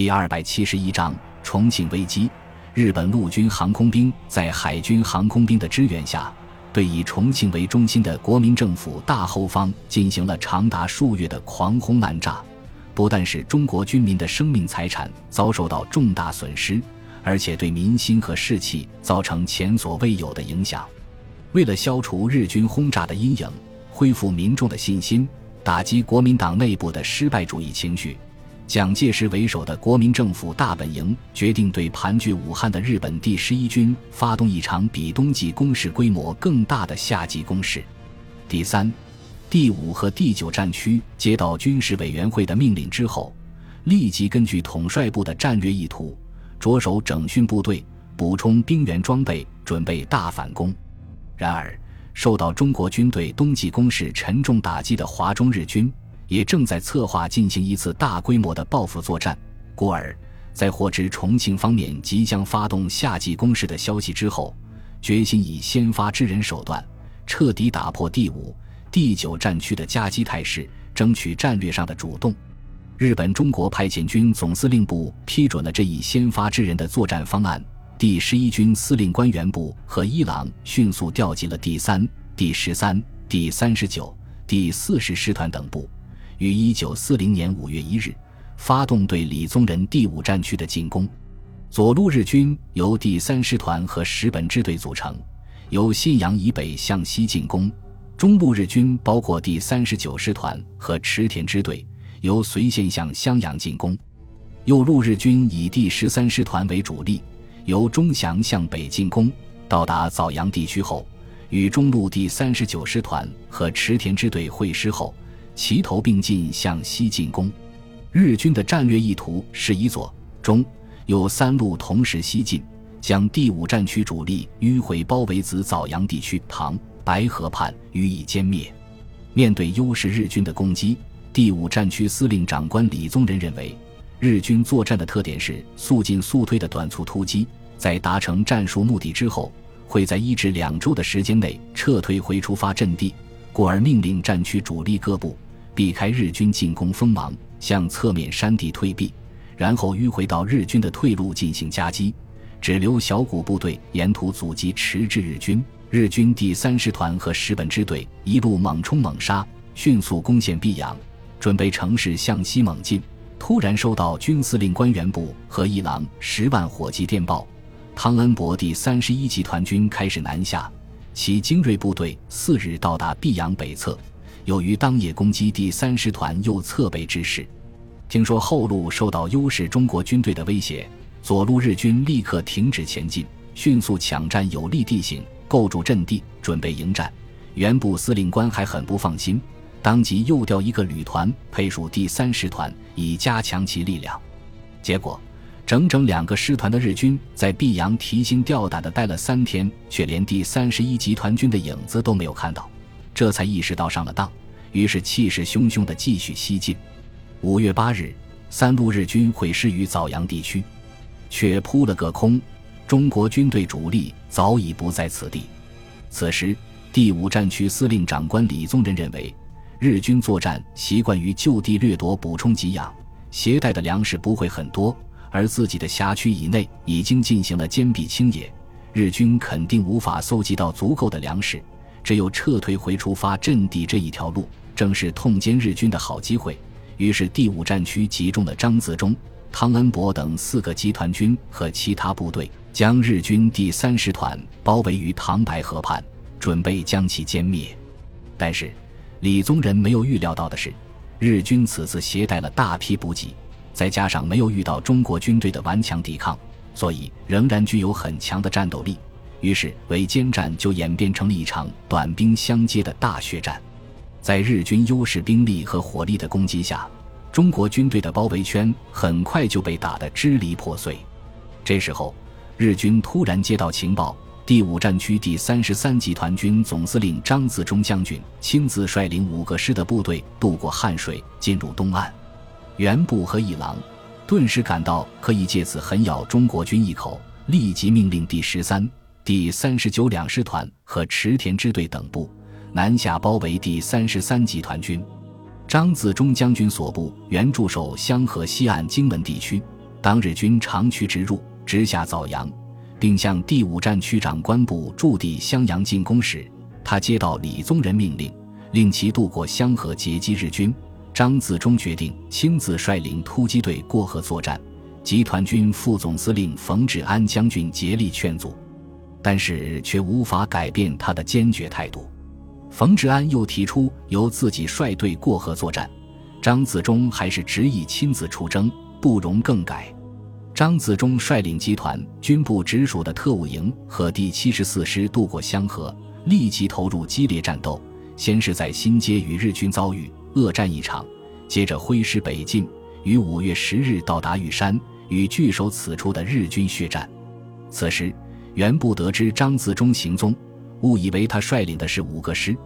第二百七十一章重庆危机。日本陆军航空兵在海军航空兵的支援下，对以重庆为中心的国民政府大后方进行了长达数月的狂轰滥炸，不但使中国军民的生命财产遭受到重大损失，而且对民心和士气造成前所未有的影响。为了消除日军轰炸的阴影，恢复民众的信心，打击国民党内部的失败主义情绪。蒋介石为首的国民政府大本营决定对盘踞武汉的日本第十一军发动一场比冬季攻势规模更大的夏季攻势。第三、第五和第九战区接到军事委员会的命令之后，立即根据统帅部的战略意图，着手整训部队、补充兵员装备，准备大反攻。然而，受到中国军队冬季攻势沉重打击的华中日军。也正在策划进行一次大规模的报复作战，故而，在获知重庆方面即将发动夏季攻势的消息之后，决心以先发制人手段，彻底打破第五、第九战区的夹击态势，争取战略上的主动。日本中国派遣军总司令部批准了这一先发制人的作战方案，第十一军司令官员部和伊朗迅速调集了第三、第十三、第三十九、第四十师团等部。于一九四零年五月一日，发动对李宗仁第五战区的进攻。左路日军由第三师团和石本支队组成，由信阳以北向西进攻；中路日军包括第三十九师团和池田支队，由随县向襄阳进攻；右路日军以第十三师团为主力，由钟祥向北进攻。到达枣阳地区后，与中路第三十九师团和池田支队会师后。齐头并进向西进攻，日军的战略意图是以左、中、右三路同时西进，将第五战区主力迂回包围子枣阳地区唐白河畔予以歼灭。面对优势日军的攻击，第五战区司令长官李宗仁认为，日军作战的特点是速进速退的短促突击，在达成战术目的之后，会在一至两周的时间内撤退回出发阵地，故而命令战区主力各部。避开日军进攻锋芒，向侧面山地退避，然后迂回到日军的退路进行夹击，只留小股部队沿途阻击迟滞日军。日军第三师团和石本支队一路猛冲猛杀，迅速攻陷毕阳，准备乘势向西猛进。突然收到军司令官员部和一郎十万火急电报，汤恩伯第三十一集团军开始南下，其精锐部队四日到达毕阳北侧。由于当夜攻击第三师团右侧背之势，听说后路受到优势中国军队的威胁，左路日军立刻停止前进，迅速抢占有利地形，构筑阵地，准备迎战。原部司令官还很不放心，当即又调一个旅团配属第三师团，以加强其力量。结果，整整两个师团的日军在泌阳提心吊胆地待了三天，却连第三十一集团军的影子都没有看到。这才意识到上了当，于是气势汹汹地继续西进。五月八日，三路日军会师于枣阳地区，却扑了个空。中国军队主力早已不在此地。此时，第五战区司令长官李宗仁认为，日军作战习惯于就地掠夺、补充给养，携带的粮食不会很多，而自己的辖区以内已经进行了坚壁清野，日军肯定无法搜集到足够的粮食。只有撤退回出发阵地这一条路，正是痛歼日军的好机会。于是，第五战区集中了张自忠、汤恩伯等四个集团军和其他部队，将日军第三师团包围于唐白河畔，准备将其歼灭。但是，李宗仁没有预料到的是，日军此次携带了大批补给，再加上没有遇到中国军队的顽强抵抗，所以仍然具有很强的战斗力。于是，围歼战就演变成了一场短兵相接的大血战。在日军优势兵力和火力的攻击下，中国军队的包围圈很快就被打得支离破碎。这时候，日军突然接到情报，第五战区第三十三集团军总司令张自忠将军亲自率领五个师的部队渡过汉水，进入东岸。袁部和一郎顿时感到可以借此狠咬中国军一口，立即命令第十三。第三十九两师团和池田支队等部南下包围第三十三集团军，张自忠将军所部原驻守香河西岸荆门地区，当日军长驱直入，直下枣阳，并向第五战区长官部驻地襄阳进攻时，他接到李宗仁命令，令其渡过湘河截击日军。张自忠决定亲自率领突击队过河作战，集团军副总司令冯治安将军竭力劝阻，但是却无法改变他的坚决态度。冯治安又提出由自己率队过河作战，张自忠还是执意亲自出征，不容更改。张自忠率领集团军部直属的特务营和第七十四师渡过湘河，立即投入激烈战斗。先是在新街与日军遭遇。恶战一场，接着挥师北进，于五月十日到达玉山，与据守此处的日军血战。此时，袁部得知张自忠行踪，误以为他率领的是五个师，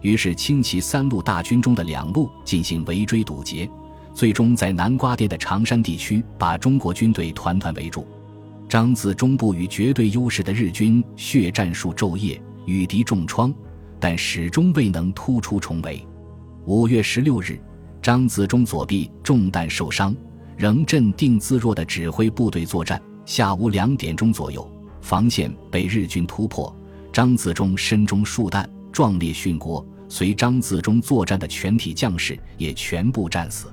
于是轻骑三路大军中的两路进行围追堵截，最终在南瓜店的长山地区把中国军队团团围住。张自忠部与绝对优势的日军血战数昼夜，与敌重创，但始终未能突出重围。五月十六日，张自忠左臂中弹受伤，仍镇定自若地指挥部队作战。下午两点钟左右，防线被日军突破，张自忠身中数弹，壮烈殉国。随张自忠作战的全体将士也全部战死。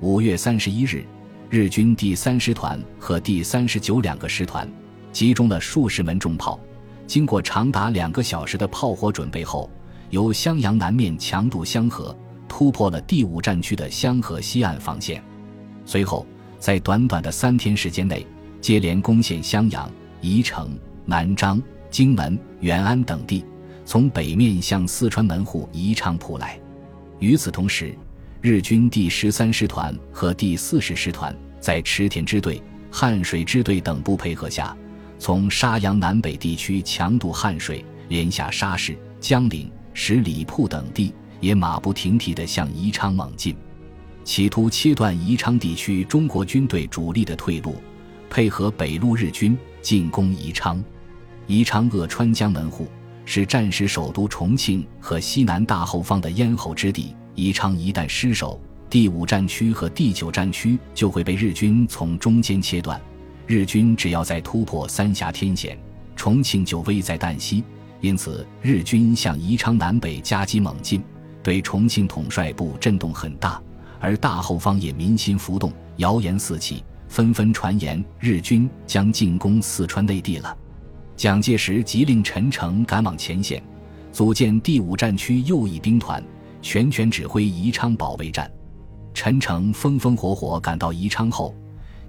五月三十一日，日军第三师团和第三十九两个师团集中了数十门重炮，经过长达两个小时的炮火准备后。由襄阳南面强渡湘河，突破了第五战区的湘河西岸防线。随后，在短短的三天时间内，接连攻陷襄阳、宜城、南漳、荆门、元安等地，从北面向四川门户宜昌扑来。与此同时，日军第十三师团和第四十师团在池田支队、汉水支队等部配合下，从沙洋南北地区强渡汉水，连下沙市、江陵。十里铺等地也马不停蹄地向宜昌猛进，企图切断宜昌地区中国军队主力的退路，配合北路日军进攻宜昌。宜昌扼川江门户，是战时首都重庆和西南大后方的咽喉之地。宜昌一旦失守，第五战区和第九战区就会被日军从中间切断。日军只要再突破三峡天险，重庆就危在旦夕。因此，日军向宜昌南北夹击猛进，对重庆统帅部震动很大，而大后方也民心浮动，谣言四起，纷纷传言日军将进攻四川内地了。蒋介石急令陈诚赶往前线，组建第五战区右翼兵团，全权指挥宜昌保卫战。陈诚风风火火赶到宜昌后，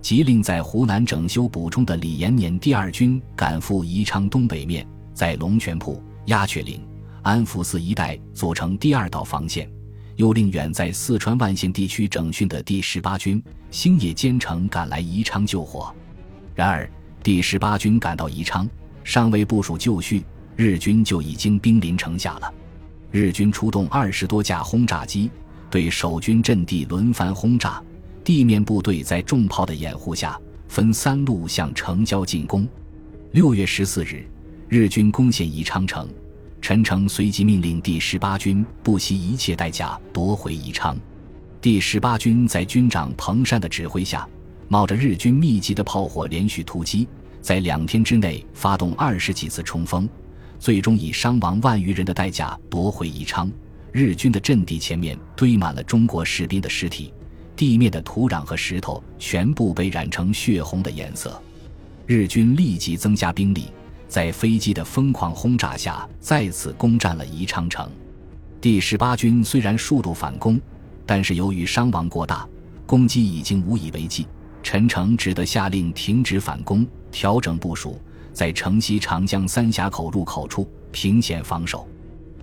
急令在湖南整修补充的李延年第二军赶赴宜昌东北面。在龙泉铺、鸦雀岭、安福寺一带组成第二道防线，又令远在四川万县地区整训的第十八军星野兼程赶来宜昌救火。然而，第十八军赶到宜昌，尚未部署就绪，日军就已经兵临城下了。日军出动二十多架轰炸机，对守军阵地轮番轰炸，地面部队在重炮的掩护下，分三路向城郊进攻。六月十四日。日军攻陷宜昌城，陈诚随即命令第十八军不惜一切代价夺回宜昌。第十八军在军长彭山的指挥下，冒着日军密集的炮火连续突击，在两天之内发动二十几次冲锋，最终以伤亡万余人的代价夺回宜昌。日军的阵地前面堆满了中国士兵的尸体，地面的土壤和石头全部被染成血红的颜色。日军立即增加兵力。在飞机的疯狂轰炸下，再次攻占了宜昌城。第十八军虽然数度反攻，但是由于伤亡过大，攻击已经无以为继。陈诚只得下令停止反攻，调整部署，在城西长江三峡口入口处平险防守。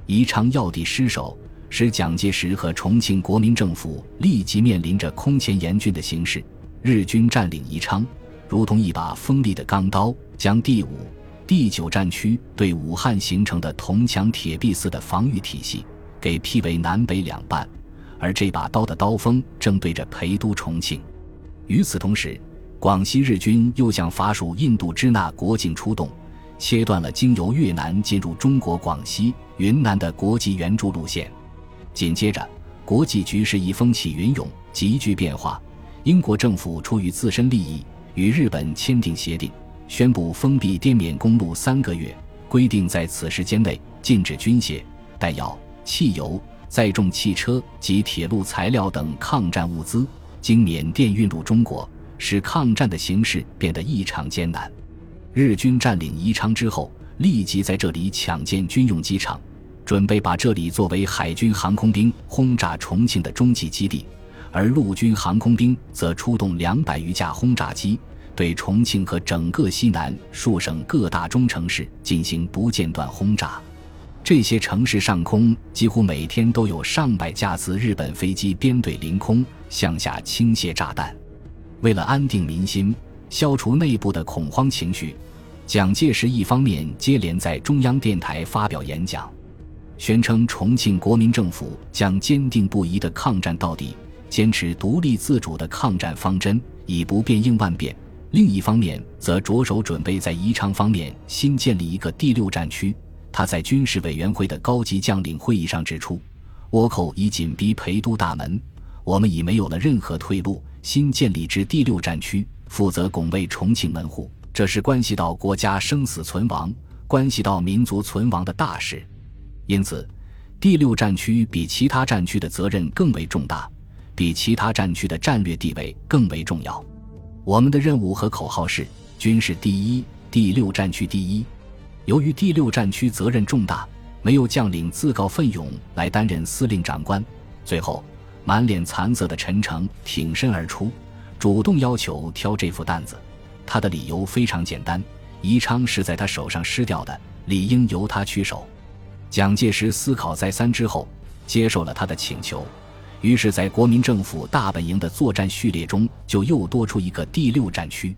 宜昌要地失守，使蒋介石和重庆国民政府立即面临着空前严峻的形势。日军占领宜昌，如同一把锋利的钢刀，将第五。第九战区对武汉形成的铜墙铁壁似的防御体系给劈为南北两半，而这把刀的刀锋正对着陪都重庆。与此同时，广西日军又向法属印度支那国境出动，切断了经由越南进入中国广西、云南的国际援助路线。紧接着，国际局势一风起云涌，急剧变化。英国政府出于自身利益。与日本签订协定，宣布封闭滇缅公路三个月，规定在此时间内禁止军械、弹药、汽油、载重汽车及铁路材料等抗战物资经缅甸运入中国，使抗战的形势变得异常艰难。日军占领宜昌之后，立即在这里抢建军用机场，准备把这里作为海军航空兵轰炸重庆的终极基地。而陆军航空兵则出动两百余架轰炸机，对重庆和整个西南数省各大中城市进行不间断轰炸。这些城市上空几乎每天都有上百架次日本飞机编队临空，向下倾泻炸弹。为了安定民心，消除内部的恐慌情绪，蒋介石一方面接连在中央电台发表演讲，宣称重庆国民政府将坚定不移地抗战到底。坚持独立自主的抗战方针，以不变应万变。另一方面，则着手准备在宜昌方面新建立一个第六战区。他在军事委员会的高级将领会议上指出：“倭寇已紧逼陪都大门，我们已没有了任何退路。新建立之第六战区，负责拱卫重庆门户，这是关系到国家生死存亡、关系到民族存亡的大事。因此，第六战区比其他战区的责任更为重大。”比其他战区的战略地位更为重要。我们的任务和口号是“军事第一，第六战区第一”。由于第六战区责任重大，没有将领自告奋勇来担任司令长官。最后，满脸残色的陈诚挺身而出，主动要求挑这副担子。他的理由非常简单：宜昌是在他手上失掉的，理应由他去守。蒋介石思考再三之后，接受了他的请求。于是，在国民政府大本营的作战序列中，就又多出一个第六战区。